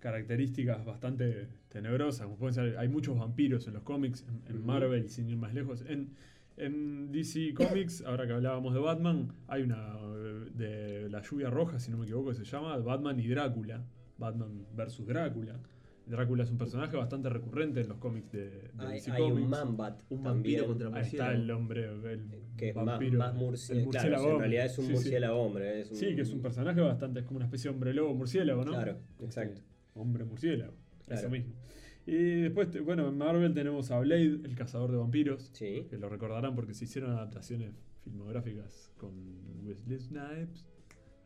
características bastante tenebrosas, como pueden ser, hay muchos vampiros en los cómics, en. Marvel, sin ir más lejos. En, en DC Comics, ahora que hablábamos de Batman, hay una eh, de la lluvia roja, si no me equivoco, se llama Batman y Drácula. Batman versus Drácula. Drácula es un personaje bastante recurrente en los cómics de, de Hay, DC hay un. Mambat Un vampiro contra Ahí está murciélago. el hombre, el que es más, vampiro, más el murciélago. Claro, murciélago en realidad es un Sí, sí. murciélago hombre. Es un, Sí, que es un personaje bastante, es como una especie de hombre lobo murciélago, ¿no? Claro, exacto. Hombre murciélago, eso Claro. mismo. Y después, bueno, en Marvel tenemos a Blade, el cazador de vampiros, Sí. que lo recordarán porque se hicieron adaptaciones filmográficas con Wesley Snipes,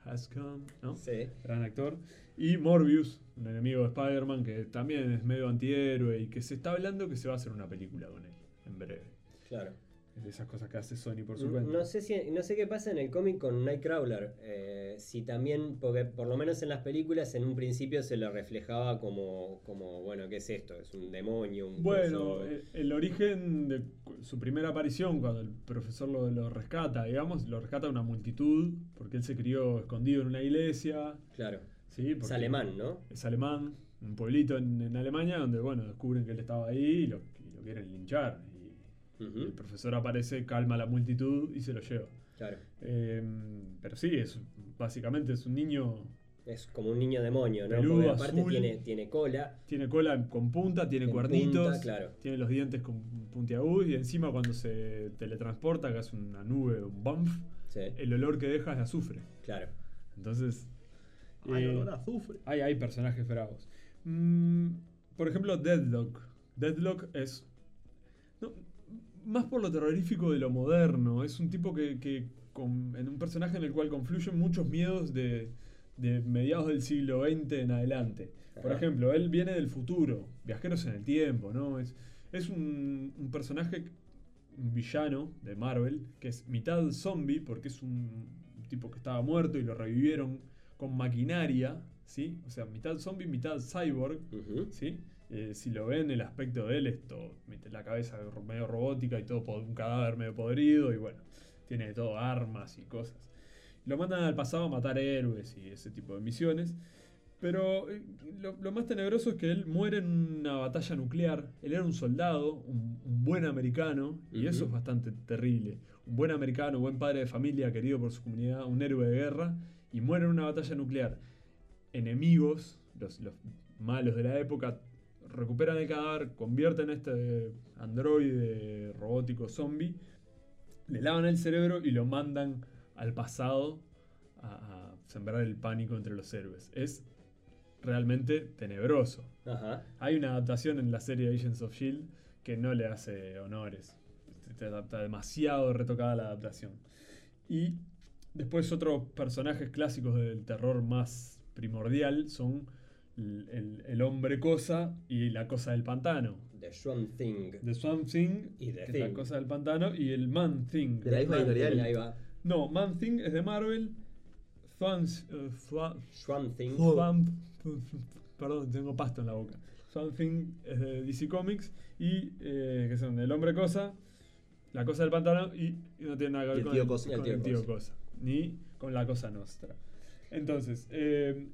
Has Come, ¿no? Sí. Gran actor. Y Morbius, un enemigo de Spider-Man que también es medio antihéroe y que se está hablando que se va a hacer una película con él en breve. Claro. De esas cosas que hace Sony por su No, cuenta. no sé si no sé qué pasa en el cómic con Nightcrawler. Eh, si también, porque por lo menos en las películas en un principio se lo reflejaba como, como bueno, ¿qué es esto? Es un demonio, un Bueno, coso- el, el origen de su primera aparición, cuando el profesor lo, lo rescata, digamos, lo rescata una multitud, porque él se crió escondido en una iglesia. claro. ¿sí? Es alemán, ¿no? Es alemán, un pueblito en, en Alemania, donde, bueno, descubren que él estaba ahí y lo, y lo quieren linchar. El profesor aparece, calma a la multitud y se lo lleva. Claro. Eh, pero sí, es, básicamente es un niño, Es como un niño demonio, ¿no? Peludo, Porque aparte azul. tiene, tiene cola. tiene cola con punta, tiene En cuernitos, punta, claro. tiene los dientes con puntiagudos y encima cuando se teletransporta, que hace una nube, un bump, Sí, el olor que deja es azufre. claro. Entonces, Ay, eh, olor a azufre. hay, hay personajes bravos. Mm, por ejemplo, Deadlock. Deadlock es. Más por lo terrorífico de lo moderno. Es un tipo que. que con- en un personaje en el cual confluyen muchos miedos de, de mediados del siglo XX en adelante. Por ejemplo, él viene del futuro, viajeros en el tiempo, ¿no? Es, es un, un personaje, un villano de Marvel, que es mitad zombie, porque es un tipo que estaba muerto y lo revivieron con maquinaria, ¿sí? O sea, mitad zombie, mitad cyborg, ¿sí? Eh, si lo ven, el aspecto de él es todo, mete la cabeza medio robótica y todo, un cadáver medio podrido y bueno, tiene todo, armas y cosas. Lo mandan al pasado a matar héroes y ese tipo de misiones. Pero eh, lo, lo más tenebroso es que él muere en una batalla nuclear. Él era un soldado, un, un buen americano, y eso es bastante terrible. Un buen americano, buen padre de familia, querido por su comunidad, un héroe de guerra, y muere en una batalla nuclear. Enemigos, los, los malos de la época, recuperan el cadáver, convierten a este androide robótico zombie, le lavan el cerebro y lo mandan al pasado a, a sembrar el pánico entre los héroes. Es realmente tenebroso. Ajá. Hay una adaptación en la serie Agents of Shield que no le hace honores. Está demasiado retocada la adaptación. Y después otros personajes clásicos del terror más primordial son el, el- hombre cosa y la cosa del pantano. The Swamp Thing. The Swamp Thing, Y The que es la Thing. cosa del pantano, y el Man Thing. De la misma Thing, editorial. Ahí va. No, Man Thing es de Marvel. Thwans- eh, Thwa- Swamp Thing. Swamp- perdón, tengo pasto en la boca. Swamp Thing es de DC Comics y eh, que son el hombre cosa, la cosa del pantano y, y no tiene nada que ver el con, tío el, Cosa. con el tío el tío Cosa. cosa, ni con la cosa nostra. Entonces, eh,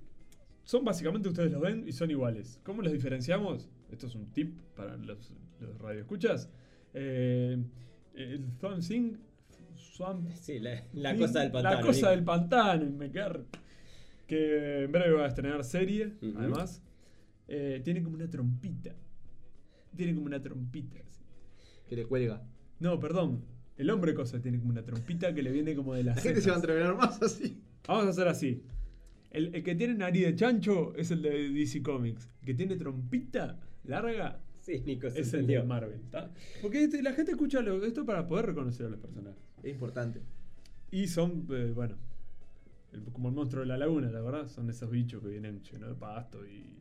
son básicamente, ustedes los ven y son iguales. ¿Cómo los diferenciamos? Esto es un tip para los, los radioescuchas. Eh, el Swamp Thing, Swamp Sí, la, la cosa del pantano. La cosa del pantano, me queda- Que en breve va a estrenar serie, además. Eh, tiene como una trompita. Tiene como una trompita. así. Que le cuelga. No, perdón. El hombre cosa tiene como una trompita que le viene como de las La gente se va a entrenar más así. Vamos a hacer así. El, el que tiene nariz de chancho es el de DC Comics. El que tiene trompita larga Sí, Nico, es el de. Marvel. ¿tá? Porque este- la gente escucha lo- esto para poder reconocer a los personajes. Es importante. Y son, eh, bueno, el- como el monstruo de la laguna, la verdad. Son esos bichos que vienen llenos de pasto y.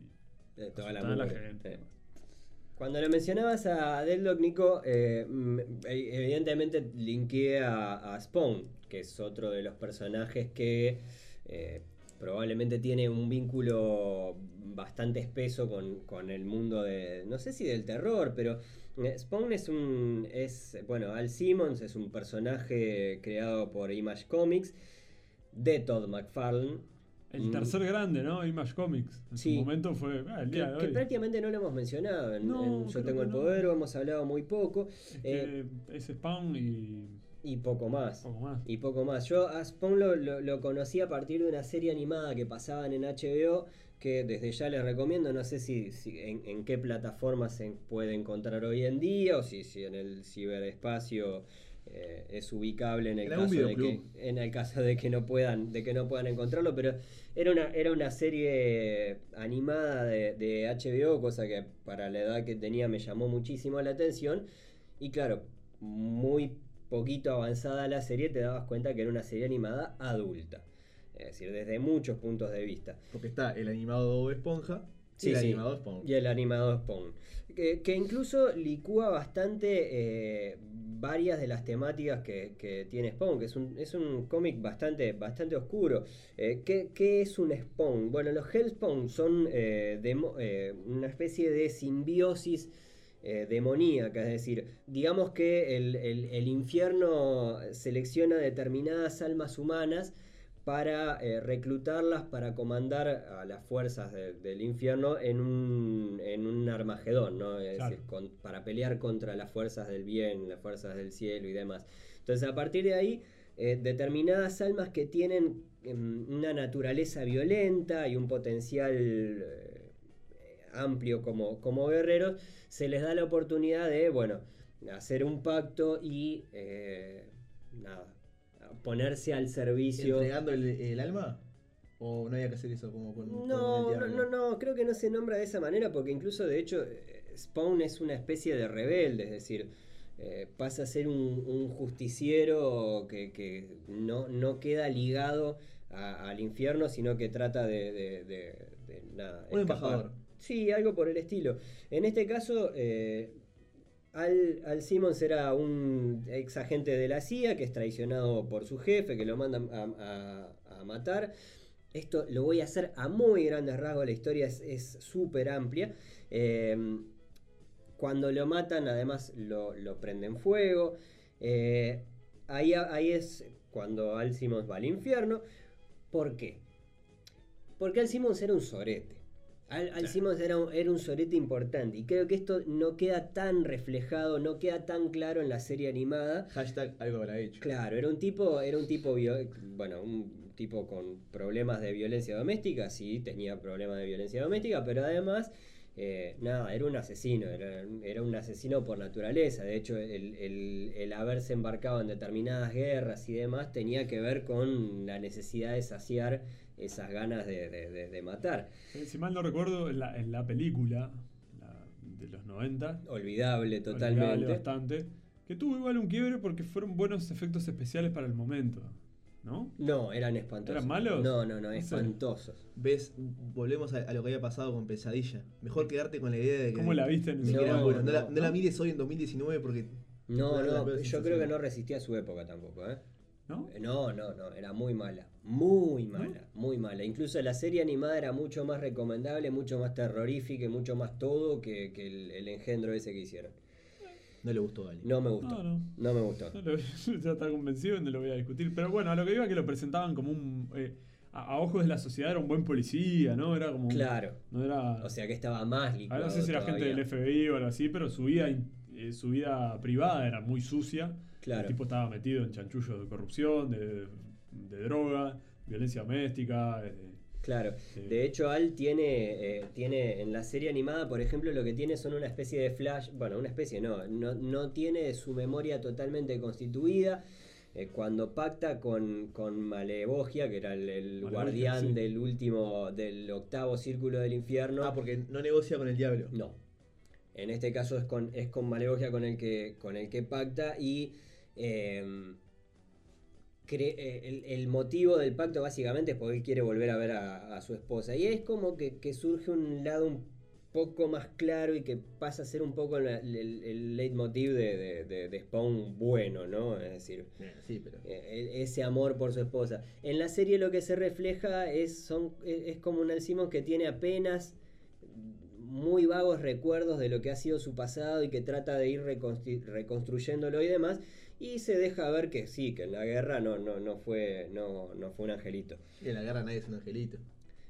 De toda la, la gente. Eh. Cuando lo mencionabas a Deadlock, Nico, eh, e- evidentemente linkeé a, a Spawn, que es otro de los personajes que eh, probablemente tiene un vínculo bastante espeso con, con el mundo de, no sé si del terror, pero eh, Spawn es un, es, bueno, Al Simmons es un personaje creado por Image Comics de Todd McFarlane. El Mm. tercer grande, ¿no? Image Comics. En Sí. su momento fue. ah, el Que, que prácticamente no lo hemos mencionado. En, No, en Yo tengo el no. poder, hemos hablado muy poco. Es eh, que es Spawn y. y poco más. poco más. Y poco más. Yo a Spawn lo, lo- lo conocí a partir de una serie animada que pasaban en HBO, que desde ya les recomiendo, no sé si, si- en, en qué plataforma se puede encontrar hoy en día, o si, si en el ciberespacio eh, es ubicable en el, caso de que, en el caso de que no puedan, de que no puedan encontrarlo, pero era una, era una serie animada de, de HBO, cosa que para la edad que tenía me llamó muchísimo la atención. Y claro, muy poquito avanzada la serie te dabas cuenta que era una serie animada adulta. Es decir, desde muchos puntos de vista. Porque está el animado Esponja Sí, y el sí. animado Spawn. Y el animado Spawn. Que, que incluso licúa bastante eh, varias de las temáticas que, que tiene Spawn, que es un, es un cómic bastante, bastante oscuro. Eh, ¿qué, qué es un Spawn? Bueno, los Hellspawn son eh, eh, una especie de simbiosis eh, demoníaca, es decir, digamos que el, el- el infierno selecciona determinadas almas humanas para eh, reclutarlas para comandar a las fuerzas de- del infierno en un, en un Armagedón, ¿no? Es Claro. decir, con- para pelear contra las fuerzas del bien, las fuerzas del cielo y demás. Entonces, a partir de ahí, eh, determinadas almas que tienen em, una naturaleza violenta y un potencial amplio como, como guerreros, se les da la oportunidad de, bueno, hacer un pacto y eh, nada, ponerse al servicio. ¿Entregando el, el alma? ¿O no había que hacer eso como con No, no, no, no, creo que no se nombra de esa manera porque incluso de hecho Spawn es una especie de rebelde, es decir, eh, pasa a ser un, un justiciero que, que no, no queda ligado a- al infierno, sino que trata de, de- de- de nada, Un embajador. Sí, algo por el estilo. En este caso, eh, Al, Al Simmons era un ex agente de la CIA que es traicionado por su jefe, que lo mandan a, matar. Esto lo voy a hacer a muy grandes rasgos, la historia es súper amplia. Eh, cuando lo matan, además lo, lo prenden fuego. Eh, ahí, ahí es cuando Al Simmons va al infierno. ¿Por qué? Porque Al Simmons era un sorete. Al, Al Simmons era un, era un sorete importante. Y creo que esto no queda tan reflejado, no queda tan claro en la serie animada. Hashtag algo habrá hecho. Claro, era un tipo, era un tipo, bueno, un tipo con problemas de violencia doméstica, sí, tenía problemas de violencia doméstica, pero además, eh, nada, era un asesino, era, era un asesino por naturaleza. De hecho, el, el- el haberse embarcado en determinadas guerras y demás tenía que ver con la necesidad de saciar esas ganas de, de- de- de matar. Eh, Si mal no recuerdo, en la, en la película la de los 90, Olvidable olvidable totalmente. bastante, que tuvo igual un quiebre porque fueron buenos efectos especiales para el momento, ¿no? No, eran espantosos. ¿Eran malos? No, no, no, espantosos. ¿Ves? Volvemos a, a lo que había pasado con Pesadilla. Mejor quedarte con la idea de que. ¿Cómo la viste en eran No. No, la, no, no la mires hoy en 2019 porque. No, no, yo creo que no resistía a su época tampoco, ¿eh? ¿No? No, no, no, era muy mala. Muy mala, muy mala. Incluso la serie animada era mucho más recomendable, mucho más terrorífica y mucho más todo que, que el, el engendro ese que hicieron. No le gustó a. No me gustó. No, no. No me gustó. No lo- ya está convencido, no lo voy a discutir. Pero bueno, a lo que iba que lo presentaban como un. eh, a, a ojos de la sociedad era un buen policía, ¿no? Era como. un- Claro. No era. O sea que estaba más licuado no sé si era gente del FBI o algo así, pero su vida, eh, su vida privada era muy sucia. Claro. El tipo estaba metido en chanchullos de corrupción, de, de droga, violencia doméstica. eh, Claro, Sí. de hecho Al tiene, eh, tiene en la serie animada, por ejemplo, lo que tiene son una especie de flash, bueno, una especie no, no, no tiene su memoria totalmente constituida. Eh, cuando pacta con, con Malevogia, que era el, guardián sí. del último, del octavo círculo del infierno. Ah, porque no negocia con el diablo. No. En este caso es con, es con Malevogia con el que, con el que pacta y eh, cre- eh, el, el motivo del pacto básicamente es porque él quiere volver a ver a, a su esposa. Y es como que, que surge un lado un poco más claro y que pasa a ser un poco la- el, el leitmotiv de, de- de- de Spawn bueno, ¿no? Es decir, Eh, Sí, pero. ese amor por su esposa. En la serie lo que se refleja es, son, es como un Al Simmons que tiene apenas muy vagos recuerdos de lo que ha sido su pasado y que trata de ir reconstru- reconstruyéndolo y demás. Y se deja ver que sí, que en la guerra no, no, no, fue, no, no fue un angelito. Y en la guerra nadie es un angelito.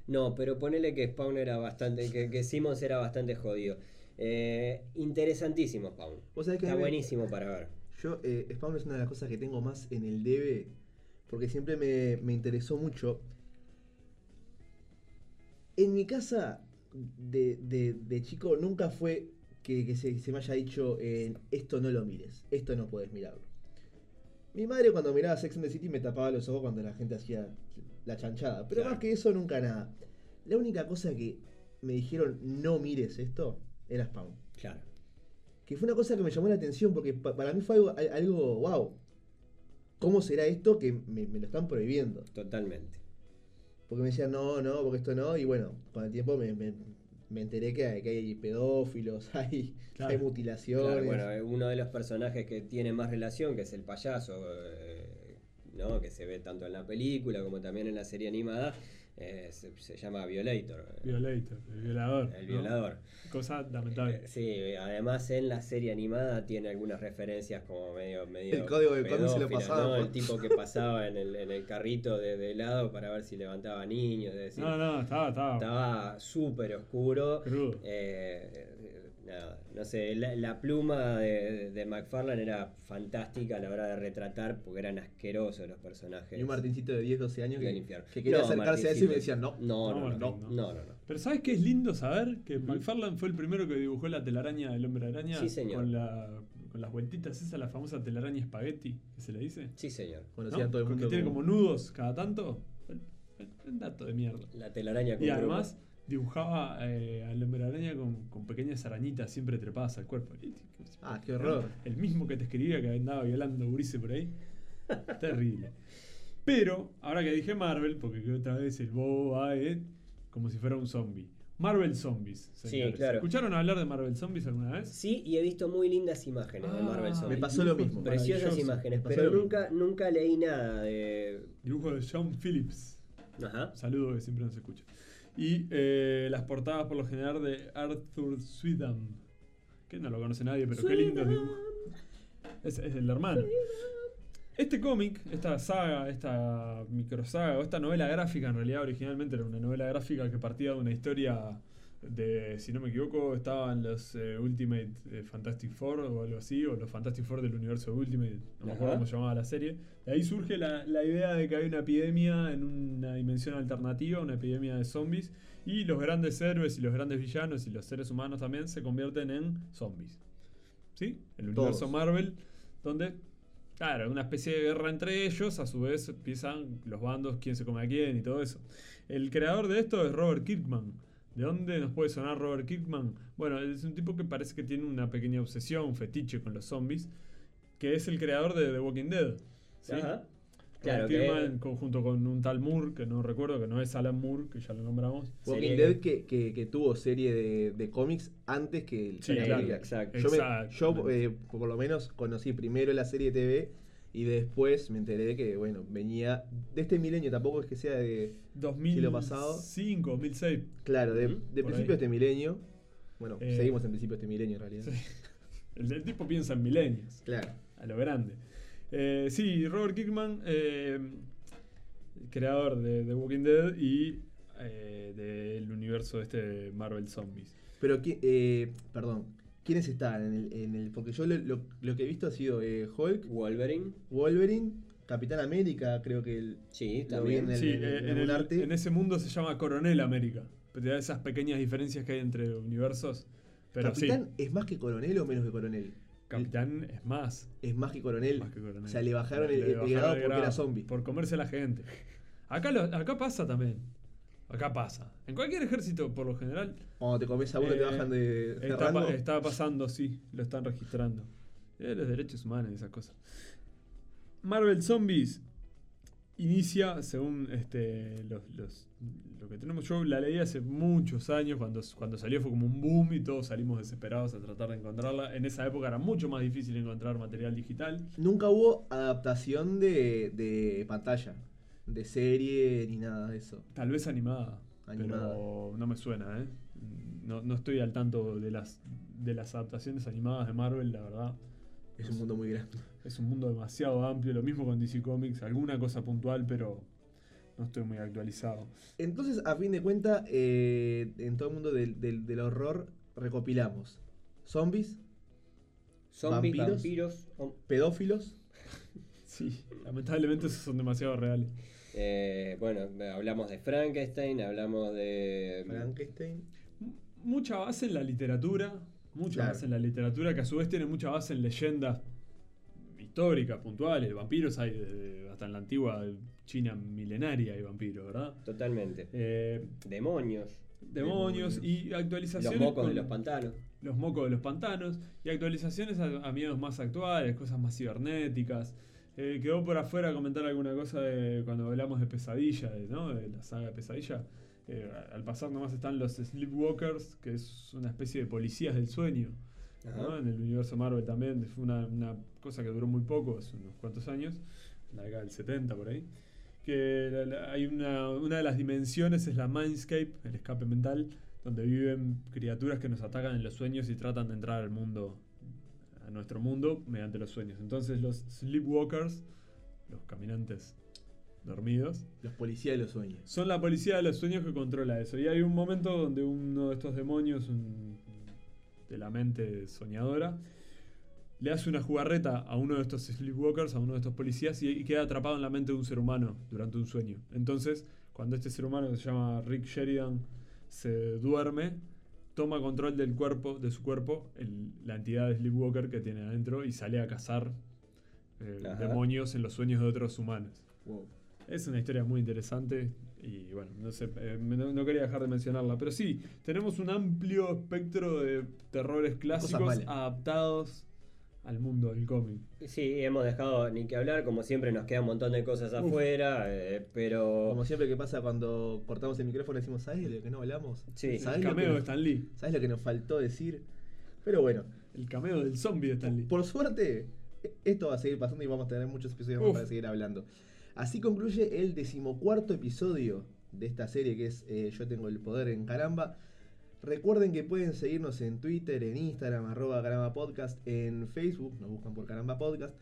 No, pero ponele que Spawn era bastante, que, que Simmons era bastante jodido. Eh, interesantísimo Spawn. Está me- buenísimo para ver. Yo, eh, Spawn es una de las cosas que tengo más en el debe, porque siempre me, me interesó mucho. En mi casa, de, de- de chico, nunca fue que, que se, se me haya dicho, eh, esto no lo mires, esto no puedes mirarlo. Mi madre cuando miraba Sex and the City me tapaba los ojos cuando la gente hacía la chanchada, pero Claro. más que eso nunca nada. La única cosa que me dijeron, no mires esto, era Spawn Claro. que fue una cosa que me llamó la atención porque pa- para mí fue algo, al- algo wow. ¿Cómo será esto que me, me lo están prohibiendo? Totalmente. Porque me decían, no, no, porque esto no. Y bueno, con el tiempo me, me- me enteré que hay, que hay pedófilos, hay, Claro. hay mutilaciones. Claro, bueno, uno de los personajes que tiene más relación, que es el payaso, eh, ¿no? que se ve tanto en la película como también en la serie animada, eh, se, se llama Violator. Violator, el violador. El ¿no? violador. Cosa lamentable. Eh, Sí, además en la serie animada tiene algunas referencias como medio... medio El código de cómic se lo pasaba ¿no? por- El tipo que pasaba en el, en el carrito de, de helado para ver si levantaba niños. Es decir, No, no, estaba, estaba. estaba súper oscuro. Crudo. Eh, nada, no sé, la, la pluma de, de McFarlane era fantástica a la hora de retratar porque eran asquerosos los personajes. Y un Martincito de 10, 12 años que, infierno. que quería No, acercarse a eso y me decían, no. No, no, No, no, no, no, no, no. Pero ¿sabes qué es lindo saber? Que McFarlane fue el primero que dibujó la telaraña del hombre araña. Sí, señor. Con, la, con las vueltitas, esa la famosa telaraña espagueti, que se le dice. Sí, señor. Conocía ¿no? a todo el Con mundo. que tiene como- nudos cada tanto. Un dato de mierda. La telaraña con Y además dibujaba eh, al hombre araña con, con pequeñas arañitas siempre trepadas al cuerpo. Ah, qué horror. El mismo que te escribía que andaba violando gurises por ahí. Terrible. Pero, ahora que dije Marvel, porque que otra vez el bobo va eh, como si fuera un zombie. Marvel Zombies. señores. claro. ¿Escucharon hablar de Marvel Zombies alguna vez? Sí, y he visto muy lindas imágenes de Ah, Marvel Me Zombies. pasó lo mismo. Preciosas imágenes, Me pero nunca, nunca leí nada de. Dibujo de Sean Phillips. Ajá. Saludo que siempre nos escucha. Y eh, las portadas por lo general de Arthur Swedham. Que no lo conoce nadie, pero qué lindo dibujo. Es, es el hermano. Este cómic, esta saga, esta microsaga, o esta novela gráfica, en realidad originalmente era una novela gráfica que partía de una historia de, si no me equivoco, estaban los eh, Ultimate eh, Fantastic Four o algo así, o los Fantastic Four del universo Ultimate, no me acuerdo cómo se llamaba la serie. De ahí surge la, la idea de que hay una epidemia en una dimensión alternativa, una epidemia de zombies, y los grandes héroes y los grandes villanos y los seres humanos también se convierten en zombies. ¿Sí? El universo Todos. Marvel, donde, claro, una especie de guerra entre ellos, a su vez empiezan los bandos, quién se come a quién y todo eso. El creador de esto es Robert Kirkman. ¿De dónde nos puede sonar Robert Kirkman? Bueno, es un tipo que parece que tiene una pequeña obsesión, un fetiche con los zombies, que es el creador de The Walking Dead. ¿sí? Ajá. Claro, que- Kirkman, con- junto con un tal Moore, que no recuerdo, que no es Alan Moore, que ya lo nombramos. Walking Dead que, que, que tuvo serie de, de cómics antes que el Sí, la claro. exacto. Yo, me- Exactamente. yo, eh, por lo menos conocí primero la serie de TV y después me enteré de que, bueno, venía de este milenio, tampoco es que sea de, 2005, pasado. 2006. claro, de, de principio de este milenio. Bueno, Eh, seguimos en principio de este milenio en realidad. Sí. El, el tipo piensa en milenios. Claro. A lo grande. Eh, sí, Robert Kirkman, eh, creador de The Walking Dead y eh, del universo este de Marvel Zombies. Pero, eh, perdón, ¿quiénes están en el, en el- Porque yo lo, lo- lo que he visto ha sido eh, Hulk, Wolverine. Wolverine, Capitán América, creo que el, Sí, también. en el, Sí, en el en, el- arte. en ese mundo se llama Coronel América. Pero te da esas pequeñas diferencias que hay entre universos. Pero ¿Capitán sí, es más que coronel o menos que coronel? Capitán es más. Es más que coronel. más que coronel. O sea, le bajaron Le el, el bajaron grado el porque era grado, zombie. Por comerse a la gente. Acá, lo- acá pasa también. Acá pasa. En cualquier ejército, por lo general, Cuando te comes a uno te Eh, bajan de está, cerrando. pa- está pasando, sí. Lo están registrando. Eh, los derechos humanos y esas cosas. Marvel Zombies inicia, según este, los, los- lo que tenemos yo, la leí hace muchos años, cuando, cuando salió fue como un boom y todos salimos desesperados a tratar de encontrarla. En esa época era mucho más difícil encontrar material digital. Nunca hubo adaptación de, de pantalla, de serie ni nada de eso. Tal vez animada, Animada. pero no me suena, ¿eh? No, no estoy al tanto de las, de las adaptaciones animadas de Marvel, la verdad. Es un mundo muy grande. Es un mundo demasiado amplio, lo mismo con DC Comics, alguna cosa puntual, pero no estoy muy actualizado. Entonces, a fin de cuentas, eh, en todo el mundo del, del- del horror recopilamos zombies, Zombies, Vampiros. vampiros. pedófilos, Sí, lamentablemente esos son demasiado reales. eh, bueno, hablamos de Frankenstein, hablamos de. Frankenstein. Mucha base en la literatura, mucha Claro. base en la literatura que a su vez tiene mucha base en leyendas históricas, puntuales, vampiros hay desde- hasta en la antigua China milenaria hay vampiros, ¿verdad? Totalmente. Eh, Demonios. demonios, y Los actualizaciones. mocos de los pantanos. los mocos de los pantanos y actualizaciones a, a miedos más actuales, cosas más cibernéticas. Eh, quedó por afuera comentar alguna cosa de cuando hablamos de pesadilla, de, ¿no? de la saga de pesadilla. Eh, al pasar nomás están los Sleepwalkers, que es una especie de policías del sueño. ¿no? En el universo Marvel también fue una, una cosa que duró muy poco, hace unos cuantos años, en la década del 70 por ahí. Que la- la- hay una, una de las dimensiones es la Mindscape, el escape mental, donde viven criaturas que nos atacan en los sueños y tratan de entrar al mundo, a nuestro mundo, mediante los sueños. Entonces los Sleepwalkers, los caminantes dormidos, Los policías de los sueños. son la policía de los sueños que controla eso. Y hay un momento donde uno de estos demonios, un- de la mente soñadora, le hace una jugarreta a uno de estos sleepwalkers, a uno de estos policías, y, y queda atrapado en la mente de un ser humano durante un sueño. Entonces, cuando este ser humano que se llama Rick Sheridan se duerme, toma control del cuerpo, de su cuerpo, el- la entidad de Sleepwalker que tiene adentro, y sale a cazar eh, demonios en los sueños de otros humanos. Wow. Es una historia muy interesante y bueno, no sé, eh, no, no quería dejar de mencionarla, pero sí, tenemos un amplio espectro de terrores clásicos adaptados al mundo del cómic. Sí, hemos dejado ni que hablar, como siempre nos queda un montón de cosas Uf. afuera, eh, pero... Como siempre que pasa cuando cortamos el micrófono decimos, ¿sabes de lo que no hablamos? Sí. ¿Sabes El cameo de Stan Lee, ¿Sabes lo que nos faltó decir? Pero bueno, el cameo del zombie de Stan Lee. por suerte, esto va a seguir pasando y vamos a tener muchos episodios más para seguir hablando. Así concluye el decimocuarto episodio de esta serie que es eh, Yo tengo el poder en caramba. Recuerden que pueden seguirnos en Twitter, en Instagram, arroba caramba podcast, en Facebook, nos buscan por caramba podcast.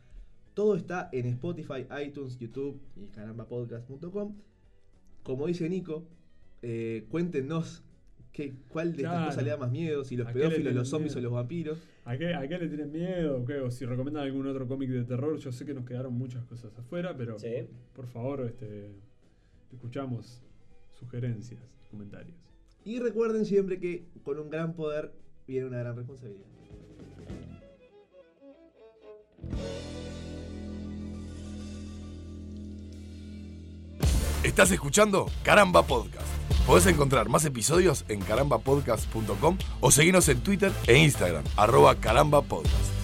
Todo está en Spotify, iTunes, YouTube y carambapodcast.com. Como dice Nico, eh, cuéntenos qué, cuál de estas Claro. cosas le da más miedo, si los ¿A qué le pedófilos, los zombies miedo? o los vampiros. ¿A qué, ¿A qué le tienen miedo? o qué? O si recomiendan algún otro cómic de terror, yo sé que nos quedaron muchas cosas afuera, pero Sí. por favor, este, escuchamos sugerencias, comentarios. Y recuerden siempre que con un gran poder viene una gran responsabilidad. Estás escuchando Caramba Podcast. Podés encontrar más episodios en carambapodcast.com o seguirnos en Twitter e Instagram, arroba carambapodcast.